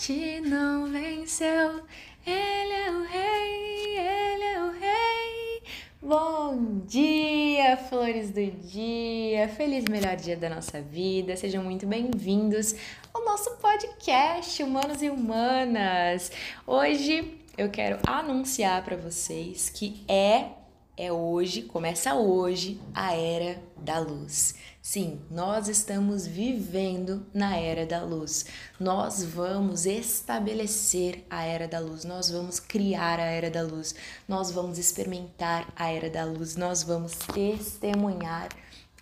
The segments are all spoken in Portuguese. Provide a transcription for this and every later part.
morte não venceu. Ele é o rei, ele é o rei. Bom dia, flores do dia. Feliz melhor dia da nossa vida. Sejam muito bem-vindos ao nosso podcast Humanos e Humanas. Hoje eu quero anunciar para vocês que é é hoje, começa hoje a era da luz. Sim, nós estamos vivendo na era da luz. Nós vamos estabelecer a era da luz, nós vamos criar a era da luz, nós vamos experimentar a era da luz, nós vamos testemunhar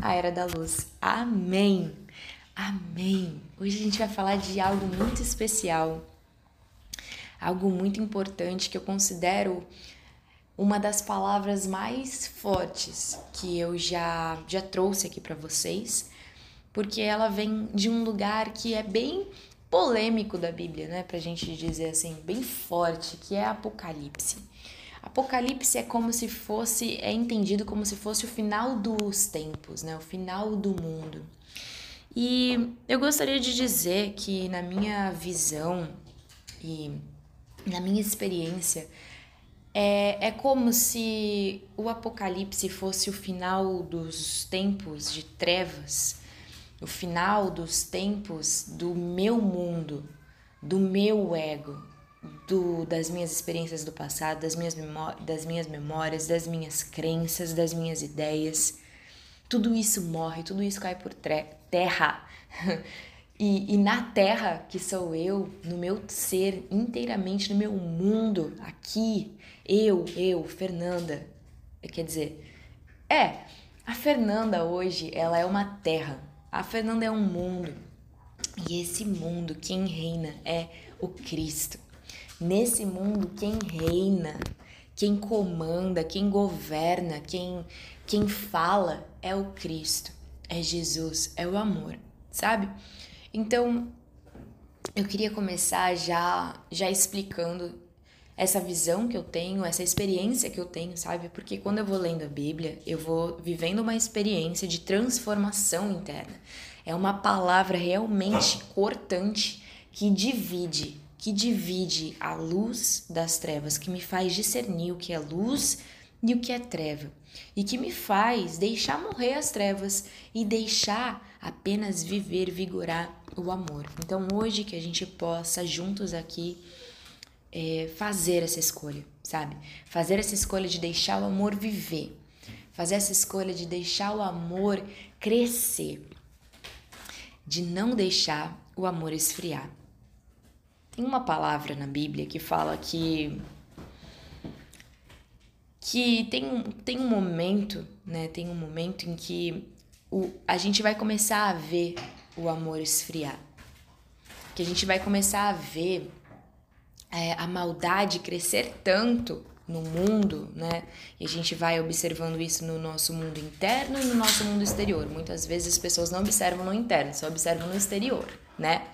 a era da luz. Amém. Amém. Hoje a gente vai falar de algo muito especial, algo muito importante que eu considero uma das palavras mais fortes que eu já já trouxe aqui para vocês, porque ela vem de um lugar que é bem polêmico da Bíblia, né, pra gente dizer assim, bem forte, que é Apocalipse. Apocalipse é como se fosse, é entendido como se fosse o final dos tempos, né, o final do mundo. E eu gostaria de dizer que na minha visão e na minha experiência, é, é como se o Apocalipse fosse o final dos tempos de trevas, o final dos tempos do meu mundo, do meu ego, do, das minhas experiências do passado, das minhas, das minhas memórias, das minhas crenças, das minhas ideias. Tudo isso morre, tudo isso cai por terra. E, e, na terra, que sou eu, no meu ser, inteiramente no meu mundo, aqui, eu, eu, Fernanda. Quer dizer, é, a Fernanda hoje, ela é uma terra. A Fernanda é um mundo. E esse mundo, quem reina é o Cristo. Nesse mundo, quem reina, quem comanda, quem governa, quem, quem fala é o Cristo, é Jesus, é o amor, sabe? Então, eu queria começar já já explicando essa visão que eu tenho, essa experiência que eu tenho, sabe? Porque quando eu vou lendo a Bíblia, eu vou vivendo uma experiência de transformação interna. É uma palavra realmente cortante que divide, que divide a luz das trevas, que me faz discernir o que é luz e o que é treva, e que me faz deixar morrer as trevas e deixar apenas viver, vigorar o amor. Então, hoje que a gente possa juntos aqui é, fazer essa escolha, sabe? Fazer essa escolha de deixar o amor viver, fazer essa escolha de deixar o amor crescer, de não deixar o amor esfriar. Tem uma palavra na Bíblia que fala que que tem um, tem um momento, né? Tem um momento em que o, a gente vai começar a ver o amor esfriar. Que a gente vai começar a ver é, a maldade crescer tanto no mundo, né? E a gente vai observando isso no nosso mundo interno e no nosso mundo exterior. Muitas vezes as pessoas não observam no interno, só observam no exterior, né?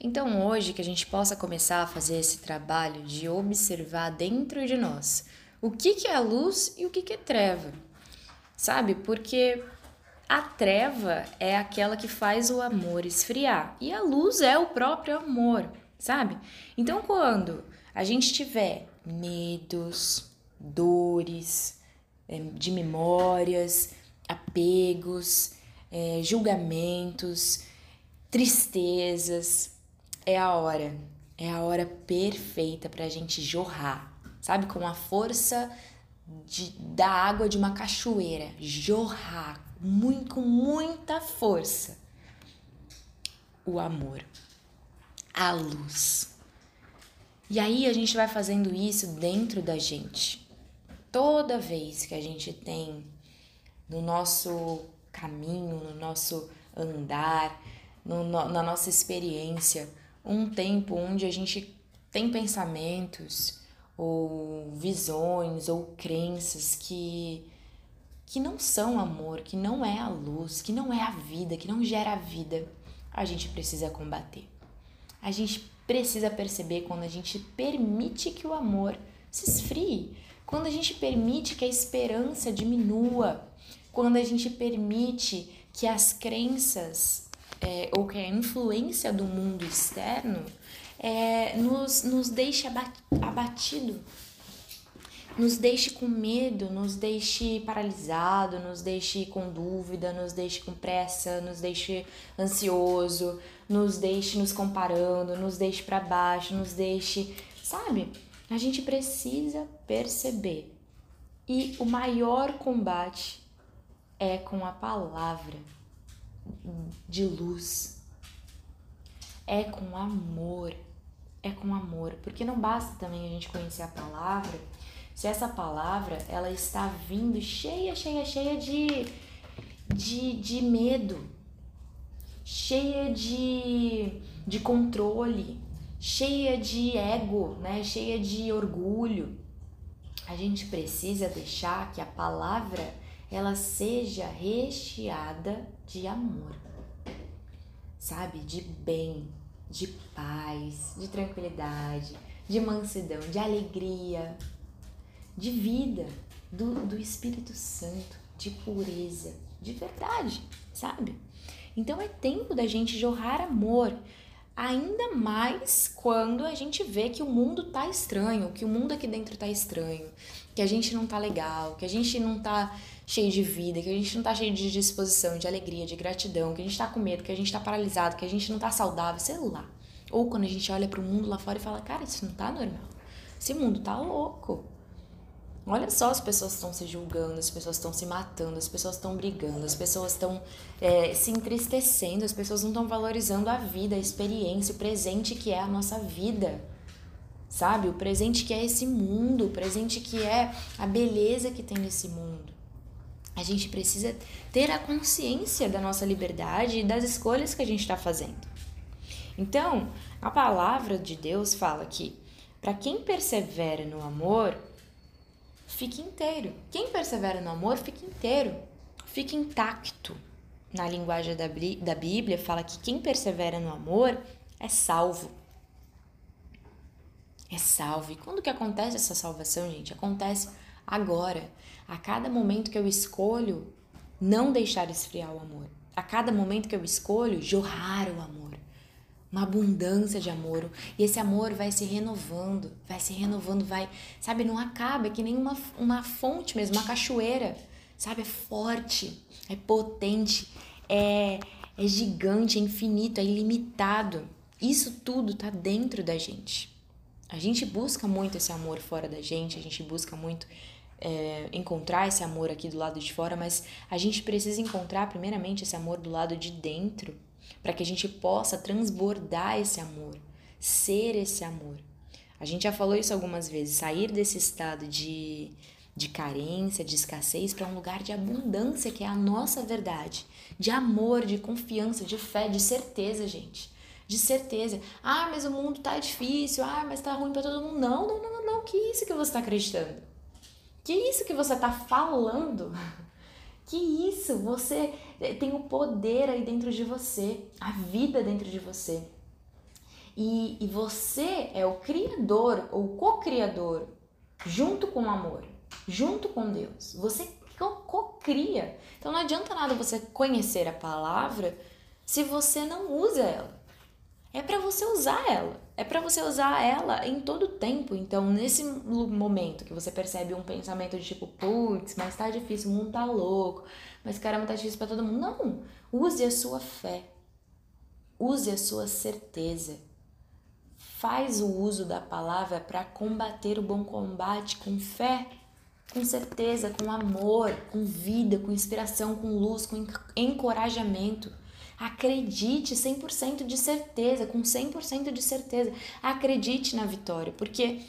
Então, hoje que a gente possa começar a fazer esse trabalho de observar dentro de nós o que, que é luz e o que, que é treva, sabe? Porque a treva é aquela que faz o amor esfriar e a luz é o próprio amor, sabe? Então, quando a gente tiver medos, dores, é, de memórias, apegos, é, julgamentos, tristezas, é a hora, é a hora perfeita para a gente jorrar, sabe? Com a força de, da água de uma cachoeira, jorrar muito, com muita força o amor a luz. E aí a gente vai fazendo isso dentro da gente. Toda vez que a gente tem no nosso caminho, no nosso andar, no, na nossa experiência, um tempo onde a gente tem pensamentos ou visões ou crenças que que não são amor, que não é a luz, que não é a vida, que não gera a vida, a gente precisa combater. A gente precisa perceber quando a gente permite que o amor se esfrie, quando a gente permite que a esperança diminua, quando a gente permite que as crenças é, ou que a influência do mundo externo é, nos, nos deixe abatido, nos deixe com medo, nos deixe paralisado, nos deixe com dúvida, nos deixe com pressa, nos deixe ansioso, nos deixe nos comparando, nos deixe para baixo, nos deixe, sabe? A gente precisa perceber. E o maior combate é com a palavra de luz. É com amor. É com amor, porque não basta também a gente conhecer a palavra se essa palavra ela está vindo cheia, cheia, cheia de, de, de medo, cheia de, de controle, cheia de ego, né? cheia de orgulho. A gente precisa deixar que a palavra ela seja recheada de amor, sabe? De bem, de paz, de tranquilidade, de mansidão, de alegria, de vida, do, do Espírito Santo, de pureza, de verdade, sabe? Então é tempo da gente jorrar amor, ainda mais quando a gente vê que o mundo tá estranho, que o mundo aqui dentro tá estranho, que a gente não tá legal, que a gente não tá cheio de vida, que a gente não tá cheio de disposição, de alegria, de gratidão, que a gente tá com medo, que a gente tá paralisado, que a gente não tá saudável, sei lá. Ou quando a gente olha para o mundo lá fora e fala, cara, isso não tá normal. Esse mundo tá louco. Olha só, as pessoas estão se julgando, as pessoas estão se matando, as pessoas estão brigando, as pessoas estão é, se entristecendo, as pessoas não estão valorizando a vida, a experiência, o presente que é a nossa vida. Sabe? O presente que é esse mundo, o presente que é a beleza que tem nesse mundo. A gente precisa ter a consciência da nossa liberdade e das escolhas que a gente está fazendo. Então, a palavra de Deus fala que para quem persevera no amor, fique inteiro. Quem persevera no amor, fica inteiro, fica intacto. Na linguagem da, da Bíblia, fala que quem persevera no amor é salvo. É salvo. E quando que acontece essa salvação, gente? Acontece agora. A cada momento que eu escolho não deixar esfriar o amor. A cada momento que eu escolho jorrar o amor uma abundância de amor. E esse amor vai se renovando, vai se renovando, vai, sabe, não acaba, é que nem uma, uma fonte mesmo, uma cachoeira, sabe? É forte, é potente, é, é gigante, é infinito, é ilimitado. Isso tudo tá dentro da gente. A gente busca muito esse amor fora da gente, a gente busca muito é, encontrar esse amor aqui do lado de fora, mas a gente precisa encontrar primeiramente esse amor do lado de dentro para que a gente possa transbordar esse amor, ser esse amor. A gente já falou isso algumas vezes, sair desse estado de, de carência, de escassez, para um lugar de abundância, que é a nossa verdade, de amor, de confiança, de fé, de certeza, gente. De certeza. Ah, mas o mundo tá difícil. Ah, mas tá ruim para todo mundo. Não, não, não, não. Que isso que você tá acreditando? Que isso que você tá falando? Que isso, você eh, tem o poder aí dentro de você, a vida dentro de você. E, e você é o criador ou co-criador junto com o amor, junto com Deus. Você co-cria. Então não adianta nada você conhecer a palavra se você não usa ela é para você usar ela. É para você usar ela em todo o tempo. Então, nesse momento que você percebe um pensamento de tipo, putz, mas tá difícil, o mundo tá louco, mas caramba, tá difícil para todo mundo. Não! Use a sua fé. Use a sua certeza. Faz o uso da palavra para combater o bom combate com fé, com certeza, com amor, com vida, com inspiração, com luz, com encorajamento. Acredite 100% de certeza, com 100% de certeza. Acredite na vitória, porque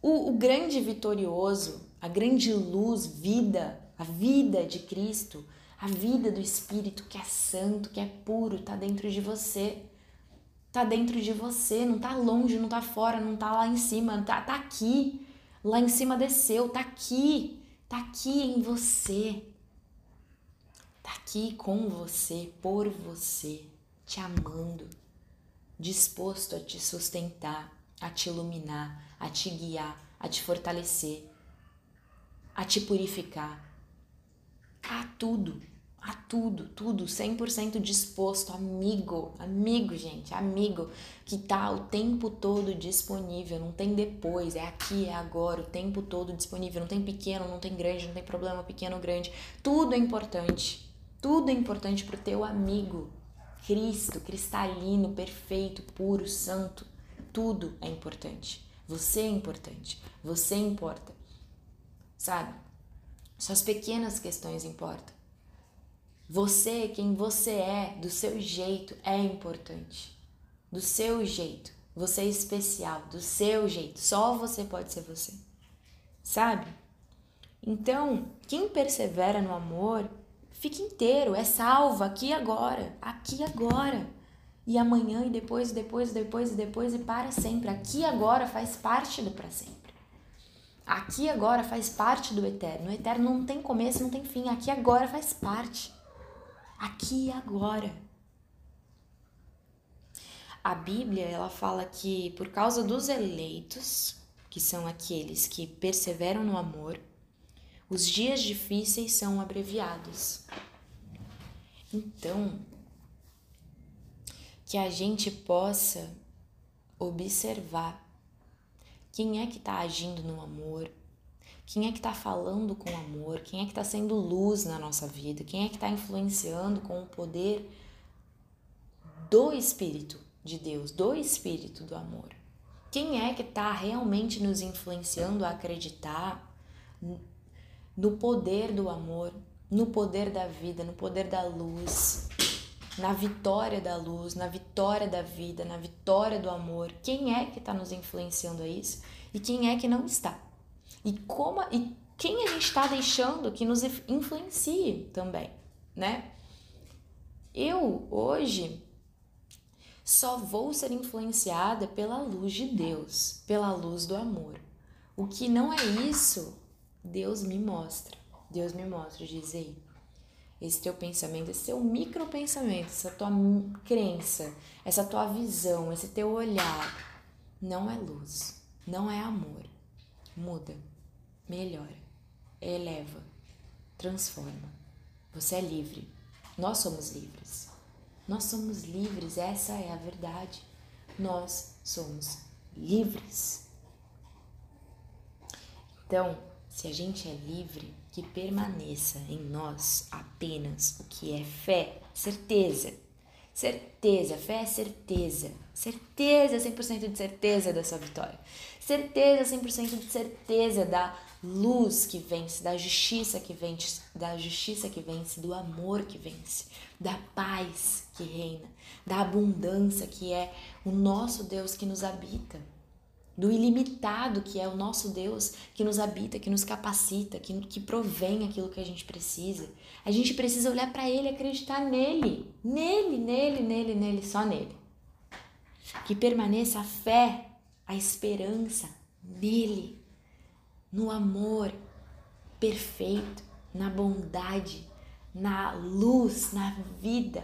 o, o grande vitorioso, a grande luz, vida, a vida de Cristo, a vida do Espírito que é santo, que é puro, está dentro de você. Está dentro de você, não está longe, não está fora, não está lá em cima, está tá aqui. Lá em cima desceu, está aqui, está aqui em você aqui com você, por você, te amando, disposto a te sustentar, a te iluminar, a te guiar, a te fortalecer, a te purificar, a tudo, a tudo, tudo, 100% disposto, amigo, amigo, gente, amigo, que tá o tempo todo disponível, não tem depois, é aqui, é agora, o tempo todo disponível, não tem pequeno, não tem grande, não tem problema pequeno, grande, tudo é importante, tudo é importante pro teu amigo, Cristo, cristalino, perfeito, puro, santo, tudo é importante, você é importante, você importa, sabe? Suas pequenas questões importam. Você, quem você é, do seu jeito, é importante. Do seu jeito. Você é especial, do seu jeito. Só você pode ser você. Sabe? Então, quem persevera no amor, fica inteiro, é salvo aqui agora, aqui agora. E amanhã, e depois, e depois, e depois, e depois, e para sempre. Aqui agora faz parte do para sempre. Aqui agora faz parte do eterno. O eterno não tem começo, não tem fim. Aqui agora faz parte aqui e agora. A Bíblia, ela fala que por causa dos eleitos, que são aqueles que perseveram no amor, os dias difíceis são abreviados. Então, que a gente possa observar quem é que está agindo no amor, quem é que está falando com amor? Quem é que está sendo luz na nossa vida? Quem é que está influenciando com o poder do Espírito de Deus, do Espírito do amor? Quem é que está realmente nos influenciando a acreditar no poder do amor, no poder da vida, no poder da luz, na vitória da luz, na vitória da vida, na vitória do amor? Quem é que está nos influenciando a isso e quem é que não está? e como e quem a gente está deixando que nos influencie também, né? Eu hoje só vou ser influenciada pela luz de Deus, pela luz do amor. O que não é isso, Deus me mostra. Deus me mostra, diz aí. Esse teu pensamento, esse teu micro pensamento, essa tua crença, essa tua visão, esse teu olhar, não é luz, não é amor. Muda melhora, eleva, transforma. Você é livre. Nós somos livres. Nós somos livres, essa é a verdade. Nós somos livres. Então, se a gente é livre, que permaneça em nós apenas o que é fé, certeza. Certeza, fé é certeza. Certeza, 100% de certeza da sua vitória. Certeza, 100% de certeza da luz que vence, da justiça que vence, da justiça que vence, do amor que vence, da paz que reina, da abundância que é o nosso Deus que nos habita, do ilimitado que é o nosso Deus que nos habita, que nos capacita, que, que provém aquilo que a gente precisa. A gente precisa olhar para Ele, acreditar nele, nele, nele, nele, nele, só nele. Que permaneça a fé, a esperança nele no amor perfeito, na bondade, na luz, na vida.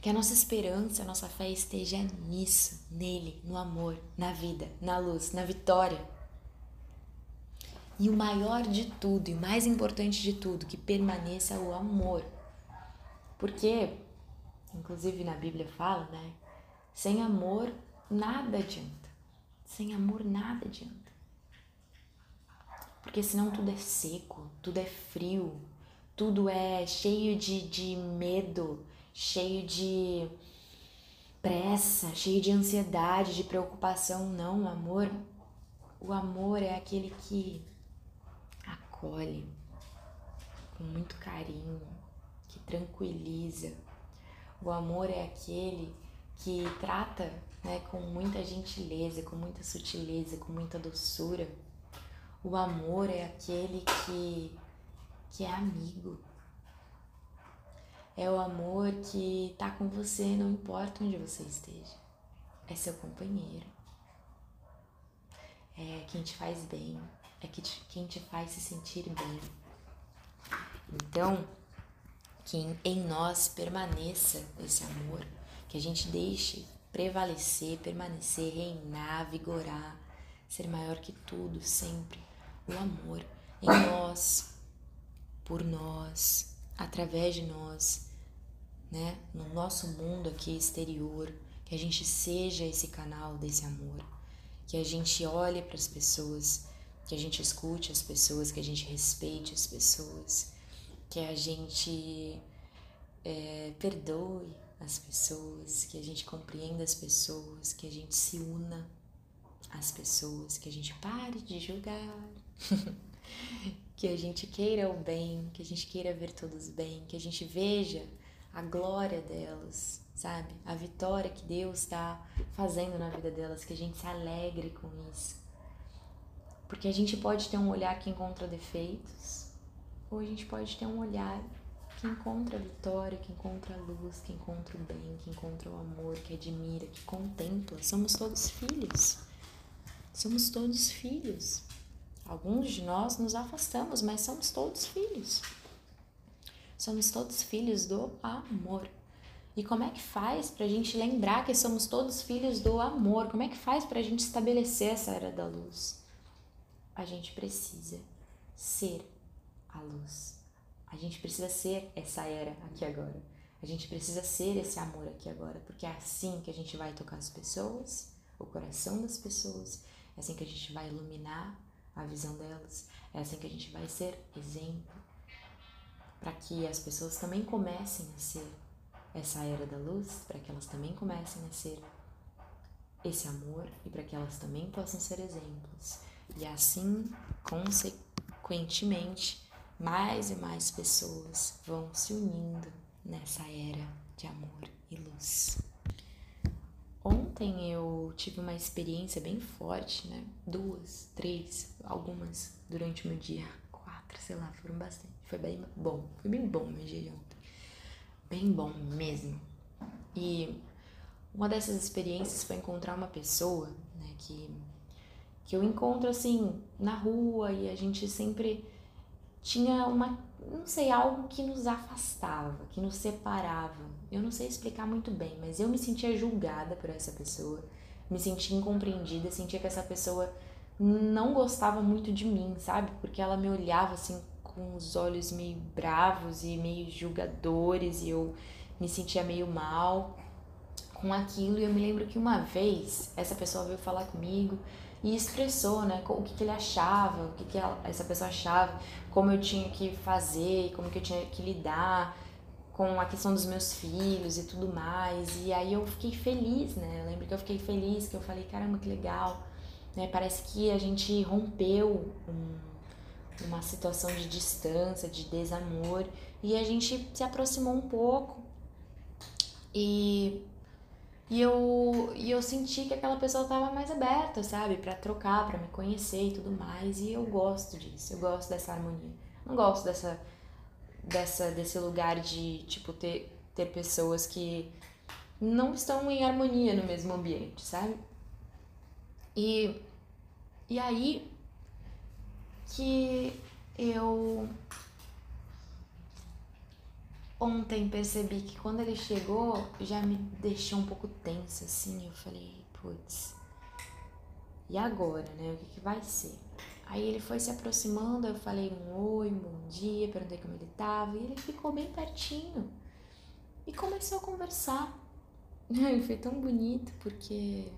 Que a nossa esperança, a nossa fé esteja nisso, nele, no amor, na vida, na luz, na vitória. E o maior de tudo, e o mais importante de tudo, que permaneça o amor. Porque, inclusive na Bíblia fala, né? Sem amor nada adianta. Sem amor nada adianta. Porque senão tudo é seco, tudo é frio, tudo é cheio de, de medo, cheio de pressa, cheio de ansiedade, de preocupação. Não, o amor, o amor é aquele que acolhe com muito carinho, que tranquiliza. O amor é aquele que trata né, com muita gentileza, com muita sutileza, com muita doçura. O amor é aquele que, que é amigo. É o amor que tá com você, não importa onde você esteja. É seu companheiro. É quem te faz bem. É quem te faz se sentir bem. Então, que em nós permaneça esse amor, que a gente deixe prevalecer, permanecer, reinar, vigorar, ser maior que tudo, sempre o amor em nós, por nós, através de nós, né, no nosso mundo aqui exterior, que a gente seja esse canal desse amor, que a gente olhe para as pessoas, que a gente escute as pessoas, que a gente respeite as pessoas, que a gente é, perdoe as pessoas, que a gente compreenda as pessoas, que a gente se una às pessoas, que a gente pare de julgar, que a gente queira o bem, que a gente queira ver todos bem, que a gente veja a glória delas, sabe? A vitória que Deus está fazendo na vida delas, que a gente se alegre com isso. Porque a gente pode ter um olhar que encontra defeitos, ou a gente pode ter um olhar que encontra a vitória, que encontra a luz, que encontra o bem, que encontra o amor, que admira, que contempla. Somos todos filhos. Somos todos filhos. Alguns de nós nos afastamos, mas somos todos filhos. Somos todos filhos do amor. E como é que faz para a gente lembrar que somos todos filhos do amor? Como é que faz para a gente estabelecer essa era da luz? A gente precisa ser a luz. A gente precisa ser essa era aqui agora. A gente precisa ser esse amor aqui agora, porque é assim que a gente vai tocar as pessoas, o coração das pessoas, é assim que a gente vai iluminar a visão delas, é assim que a gente vai ser exemplo para que as pessoas também comecem a ser essa era da luz, para que elas também comecem a ser esse amor e para que elas também possam ser exemplos. E assim, consequentemente, mais e mais pessoas vão se unindo nessa era de amor e luz. Ontem eu tive uma experiência bem forte, né? Duas, três, algumas durante o meu dia, quatro, sei lá, foram bastante. Foi bem bom, foi bem bom meu dia de ontem. Bem bom mesmo. E uma dessas experiências foi encontrar uma pessoa, né, que, que eu encontro assim na rua e a gente sempre tinha uma, não sei, algo que nos afastava, que nos separava. Eu não sei explicar muito bem, mas eu me sentia julgada por essa pessoa, me sentia incompreendida, sentia que essa pessoa não gostava muito de mim, sabe? Porque ela me olhava assim com os olhos meio bravos e meio julgadores e eu me sentia meio mal com aquilo. E eu me lembro que uma vez essa pessoa veio falar comigo e expressou, né, o que, que ele achava, o que, que essa pessoa achava, como eu tinha que fazer, como que eu tinha que lidar com a questão dos meus filhos e tudo mais. E aí eu fiquei feliz, né? Eu lembro que eu fiquei feliz, que eu falei, caramba, que legal. Né? Parece que a gente rompeu um, uma situação de distância, de desamor, e a gente se aproximou um pouco. E e eu, e eu senti que aquela pessoa estava mais aberta, sabe? para trocar, para me conhecer e tudo mais. E eu gosto disso, eu gosto dessa harmonia. Não gosto dessa, dessa desse lugar de, tipo, ter, ter pessoas que não estão em harmonia no mesmo ambiente, sabe? E, e aí que eu ontem percebi que quando ele chegou já me deixou um pouco tensa, assim. Eu falei, putz, e agora, né? O que, que vai ser? Aí ele foi se aproximando, eu falei um oi, um bom dia, perguntei como ele tava, e ele ficou bem pertinho e começou a conversar. E foi tão bonito porque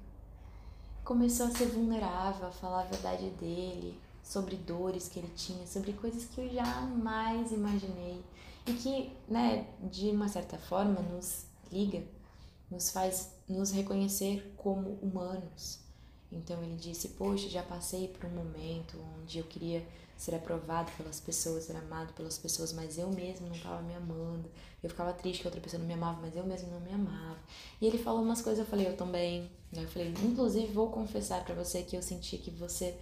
começou a ser vulnerável, a falar a verdade dele, sobre dores que ele tinha, sobre coisas que eu jamais imaginei e que, né, de uma certa forma nos liga, nos faz nos reconhecer como humanos. Então ele disse: Poxa, já passei por um momento onde eu queria ser aprovado pelas pessoas, ser amado pelas pessoas, mas eu mesmo não estava me amando. Eu ficava triste que outra pessoa não me amava, mas eu mesmo não me amava. E ele falou umas coisas, eu falei: Eu também. Eu falei: Inclusive, vou confessar para você que eu senti que você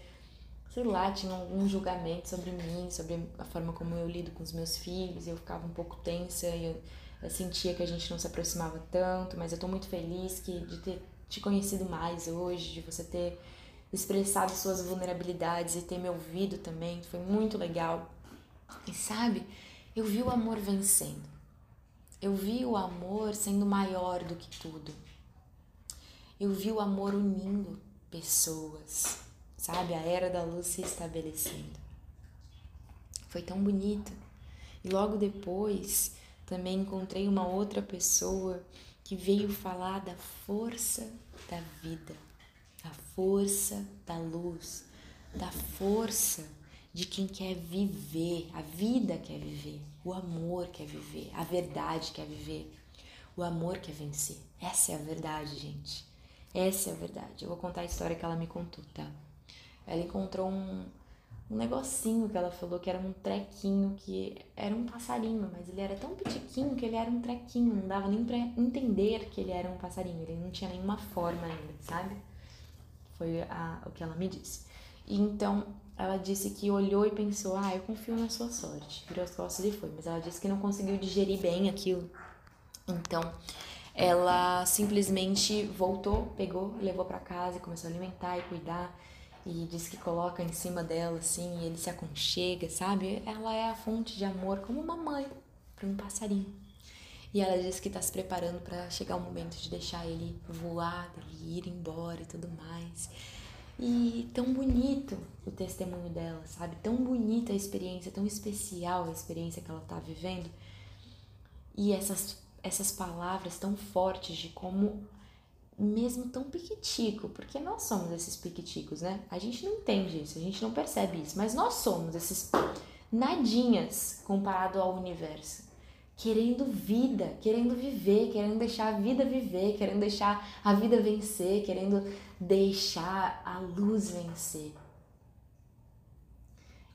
sei lá, tinha algum julgamento sobre mim, sobre a forma como eu lido com os meus filhos, e eu ficava um pouco tensa e eu, eu sentia que a gente não se aproximava tanto, mas eu tô muito feliz que, de ter te conhecido mais hoje, de você ter expressado suas vulnerabilidades e ter me ouvido também, foi muito legal. E sabe, eu vi o amor vencendo. Eu vi o amor sendo maior do que tudo. Eu vi o amor unindo pessoas sabe? A era da luz se estabelecendo. Foi tão bonito. E logo depois também encontrei uma outra pessoa que veio falar da força da vida, da força da luz, da força de quem quer viver, a vida quer viver, o amor quer viver, a verdade quer viver, o amor quer vencer. Essa é a verdade, gente. Essa é a verdade. Eu vou contar a história que ela me contou, tá? Ela encontrou um, um negocinho que ela falou que era um trequinho, que era um passarinho, mas ele era tão pitiquinho que ele era um trequinho, não dava nem pra entender que ele era um passarinho, ele não tinha nenhuma forma ainda, sabe? Foi a, o que ela me disse. E então ela disse que olhou e pensou: Ah, eu confio na sua sorte. Virou as costas e foi. Mas ela disse que não conseguiu digerir bem aquilo. Então ela simplesmente voltou, pegou, levou para casa e começou a alimentar e cuidar. E disse que coloca em cima dela assim, e ele se aconchega, sabe? Ela é a fonte de amor como uma mãe para um passarinho. E ela disse que está se preparando para chegar o momento de deixar ele voar, dele ir embora e tudo mais. E tão bonito o testemunho dela, sabe? Tão bonita a experiência, tão especial a experiência que ela está vivendo. E essas, essas palavras tão fortes de como, mesmo tão piquitico, porque nós somos esses piquiticos, né? A gente não entende isso, a gente não percebe isso, mas nós somos esses nadinhas comparado ao universo querendo vida, querendo viver, querendo deixar a vida viver, querendo deixar a vida vencer, querendo deixar a luz vencer.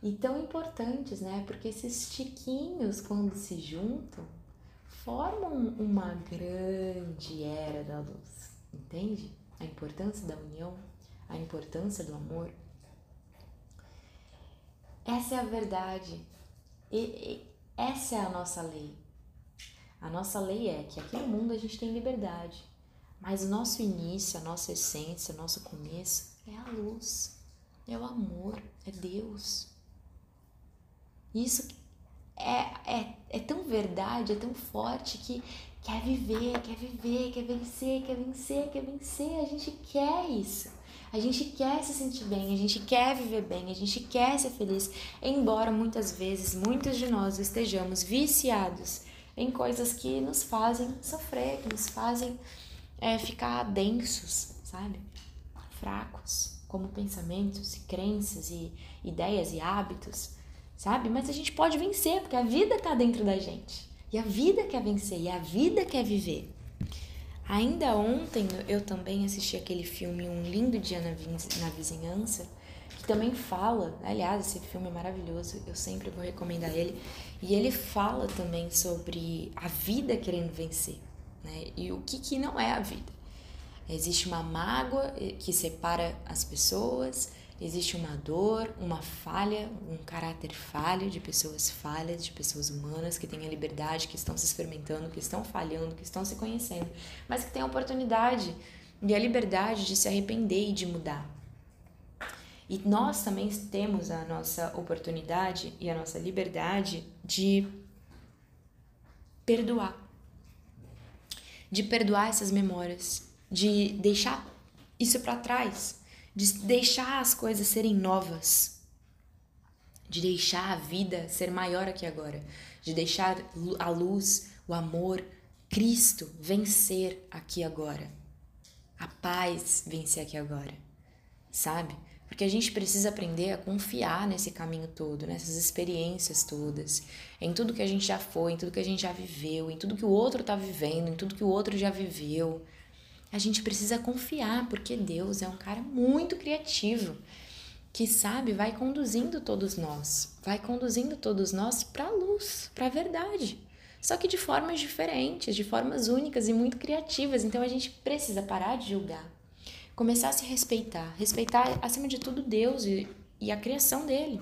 E tão importantes, né? Porque esses tiquinhos, quando se juntam, formam uma grande era da luz. Entende? A importância da união, a importância do amor. Essa é a verdade. E, e essa é a nossa lei. A nossa lei é que aqui no mundo a gente tem liberdade, mas o nosso início, a nossa essência, o nosso começo é a luz, é o amor, é Deus. Isso é, é, é tão verdade, é tão forte que quer viver, quer viver, quer vencer, quer vencer, quer vencer. A gente quer isso. A gente quer se sentir bem, a gente quer viver bem, a gente quer ser feliz, embora muitas vezes muitos de nós estejamos viciados em coisas que nos fazem sofrer, que nos fazem é, ficar densos, sabe? Fracos, como pensamentos e crenças e ideias e hábitos, sabe? Mas a gente pode vencer, porque a vida está dentro da gente. E a vida quer vencer, e a vida quer viver. Ainda ontem eu também assisti aquele filme Um Lindo Dia na Vizinhança, que também fala, aliás, esse filme é maravilhoso, eu sempre vou recomendar ele, e ele fala também sobre a vida querendo vencer, né? E o que, que não é a vida. Existe uma mágoa eh, que separa as pessoas, existe uma dor, uma falha, um caráter falho de pessoas falhas, de pessoas humanas que têm a liberdade, que estão se experimentando, que estão falhando, que estão se conhecendo, mas que têm a oportunidade e a liberdade de se arrepender e de mudar. E nós também temos a nossa oportunidade e a nossa liberdade de perdoar. De perdoar essas memórias, de deixar isso para trás, de deixar as coisas serem novas, de deixar a vida ser maior aqui agora, de deixar a luz, o amor, Cristo vencer aqui agora, a paz vencer aqui agora, sabe? Porque a gente precisa aprender a confiar nesse caminho todo, nessas experiências todas, em tudo que a gente já foi, em tudo que a gente já viveu, em tudo que o outro está vivendo, em tudo que o outro já viveu. A gente precisa confiar, porque Deus é um cara muito criativo, que sabe, vai conduzindo todos nós, vai conduzindo todos nós para a luz, para a verdade. Só que de formas diferentes, de formas únicas e muito criativas. Então a gente precisa parar de julgar começar a se respeitar, respeitar acima de tudo Deus e, e a criação dele,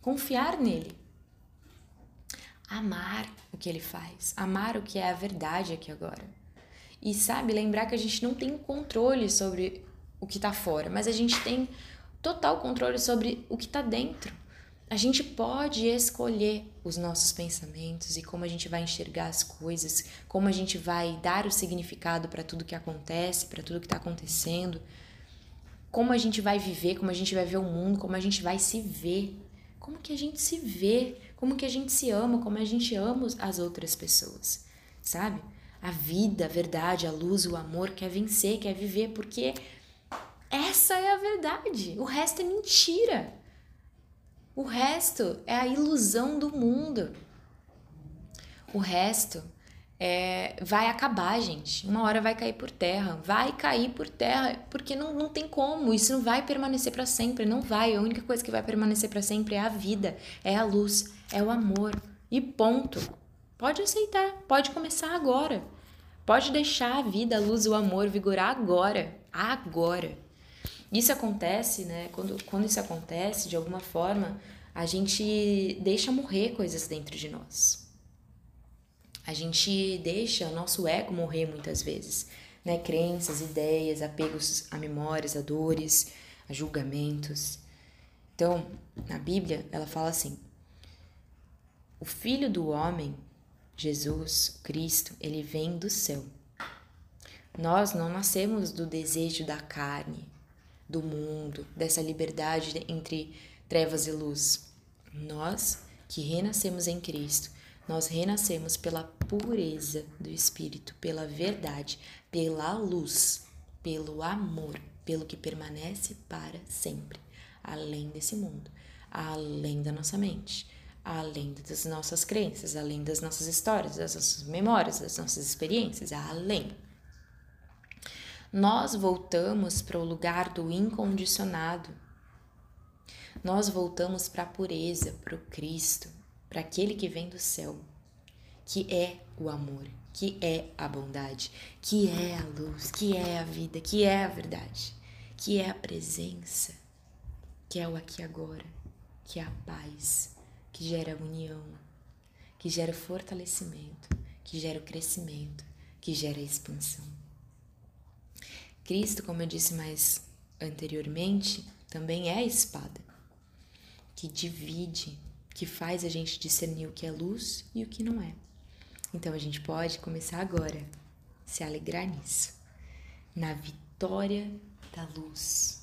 confiar nele, amar o que ele faz, amar o que é a verdade aqui agora. E sabe, lembrar que a gente não tem controle sobre o que está fora, mas a gente tem total controle sobre o que está dentro. A gente pode escolher os nossos pensamentos e como a gente vai enxergar as coisas, como a gente vai dar o significado para tudo que acontece, para tudo que está acontecendo, como a gente vai viver, como a gente vai ver o mundo, como a gente vai se ver, como que a gente se vê, como que a gente se ama, como a gente ama as outras pessoas, sabe? A vida, a verdade, a luz, o amor quer vencer, quer viver, porque essa é a verdade. O resto é mentira. O resto é a ilusão do mundo. O resto é, vai acabar, gente. Uma hora vai cair por terra. Vai cair por terra, porque não, não tem como. Isso não vai permanecer para sempre. Não vai. A única coisa que vai permanecer para sempre é a vida, é a luz, é o amor. E ponto. Pode aceitar, pode começar agora. Pode deixar a vida, a luz, o amor vigorar agora. Agora. Isso acontece, né? Quando, quando isso acontece, de alguma forma, a gente deixa morrer coisas dentro de nós. A gente deixa o nosso ego morrer muitas vezes, né? Crenças, ideias, apegos a memórias, a dores, a julgamentos. Então, na Bíblia, ela fala assim: o Filho do Homem, Jesus, Cristo, ele vem do céu. Nós não nascemos do desejo da carne, do mundo, dessa liberdade entre trevas e luz. Nós que renascemos em Cristo, nós renascemos pela pureza do Espírito, pela verdade, pela luz, pelo amor, pelo que permanece para sempre, além desse mundo, além da nossa mente, além das nossas crenças, além das nossas histórias, das nossas memórias, das nossas experiências, além nós voltamos para o lugar do incondicionado. Nós voltamos para a pureza, para o Cristo, para aquele que vem do céu, que é o amor, que é a bondade, que é a luz, que é a vida, que é a verdade, que é a presença, que é o aqui agora, que é a paz, que gera a união, que gera o fortalecimento, que gera o crescimento, que gera a expansão. Cristo, como eu disse mais anteriormente, também é a espada que divide, que faz a gente discernir o que é luz e o que não é. Então a gente pode começar agora se alegrar nisso, na vitória da luz,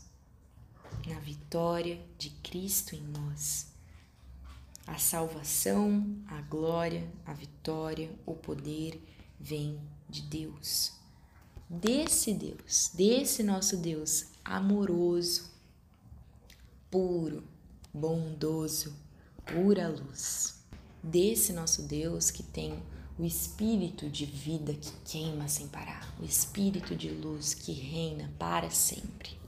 na vitória de Cristo em nós. A salvação, a glória, a vitória, o poder vem de Deus desse Deus, desse nosso Deus amoroso, puro, bondoso, pura luz, desse nosso Deus que tem o espírito de vida que queima sem parar, o espírito de luz que reina para sempre.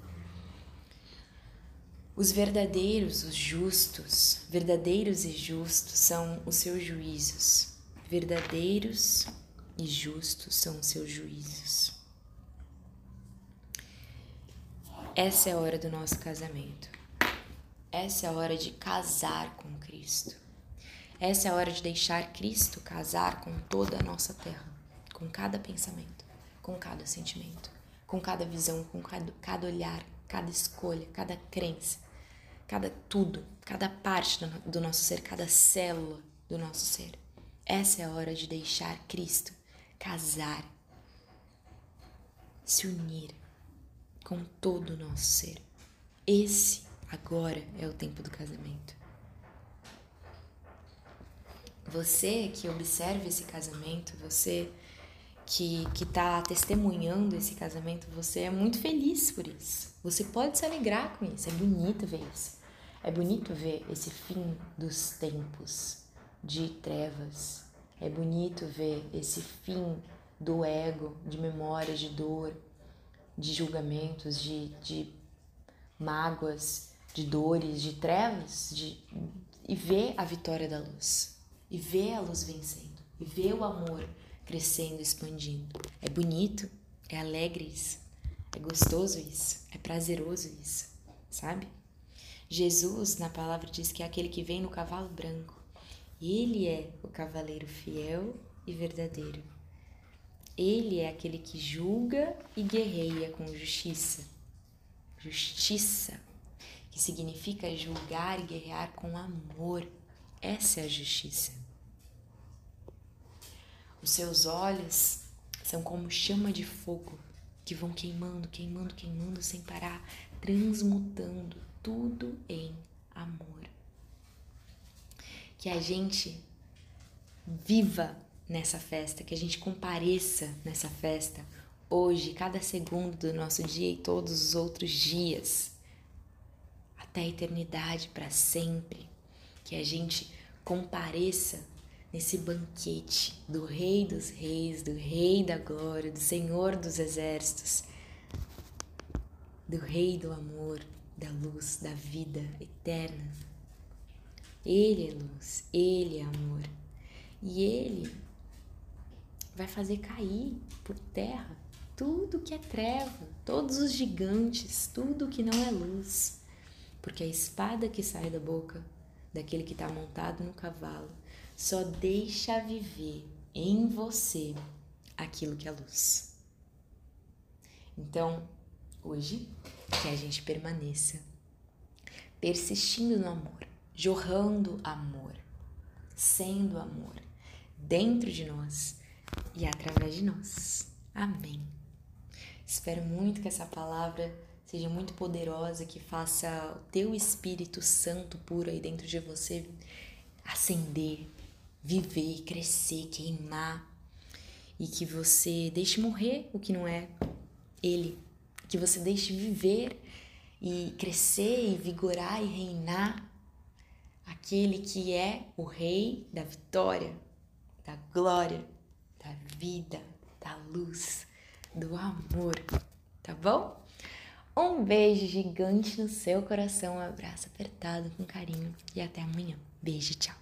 Os verdadeiros, os justos, verdadeiros e justos são os seus juízos. Verdadeiros e justos são os seus juízos. Essa é a hora do nosso casamento. Essa é a hora de casar com Cristo. Essa é a hora de deixar Cristo casar com toda a nossa terra, com cada pensamento, com cada sentimento, com cada visão, com cada, olhar, cada escolha, cada crença, cada tudo, cada parte do, do nosso ser, cada célula do nosso ser. Essa é a hora de deixar Cristo casar, se unir com todo o nosso ser. Esse agora é o tempo do casamento. Você que observa esse casamento, você que está testemunhando esse casamento, você é muito feliz por isso. Você pode se alegrar com isso. É bonito ver isso. É bonito ver esse fim dos tempos de trevas. É bonito ver esse fim do ego, de memória, de dor, de julgamentos, de, de mágoas, de dores, de trevas, de, e ver a vitória da luz, e ver a luz vencendo, e ver o amor crescendo, expandindo. É bonito, é alegre isso, é gostoso isso, é prazeroso isso, sabe? Jesus, na palavra, diz que é aquele que vem no cavalo branco. Ele é o cavaleiro fiel e verdadeiro. Ele é aquele que julga e guerreia com justiça. Justiça, que significa julgar e guerrear com amor. Essa é a justiça. Os seus olhos são como chama de fogo que vão queimando, queimando, queimando sem parar, transmutando tudo em amor. que a gente viva nessa festa, que a gente compareça nessa festa hoje, cada segundo do nosso dia e todos os outros dias, até a eternidade, para sempre, que a gente compareça nesse banquete do Rei dos Reis, do Rei da Glória, do Senhor dos Exércitos, do Rei do Amor, da luz, da vida eterna. Ele é luz, ele é amor. E ele vai fazer cair por terra tudo que é treva, todos os gigantes, tudo que não é luz. Porque a espada que sai da boca daquele que está montado no cavalo só deixa viver em você aquilo que é luz. Então, hoje, que a gente permaneça persistindo no amor, jorrando amor, sendo amor dentro de nós e através de nós. Amém. Espero muito que essa palavra seja muito poderosa, que faça o teu Espírito Santo puro aí dentro de você acender, viver, crescer, queimar e que você deixe morrer o que não é Ele, que você deixe viver e crescer e vigorar e reinar aquele que é o Rei da vitória, da glória, da vida, da luz, do amor, tá bom? Um beijo gigante no seu coração, um abraço apertado com carinho e até amanhã. Beijo, tchau.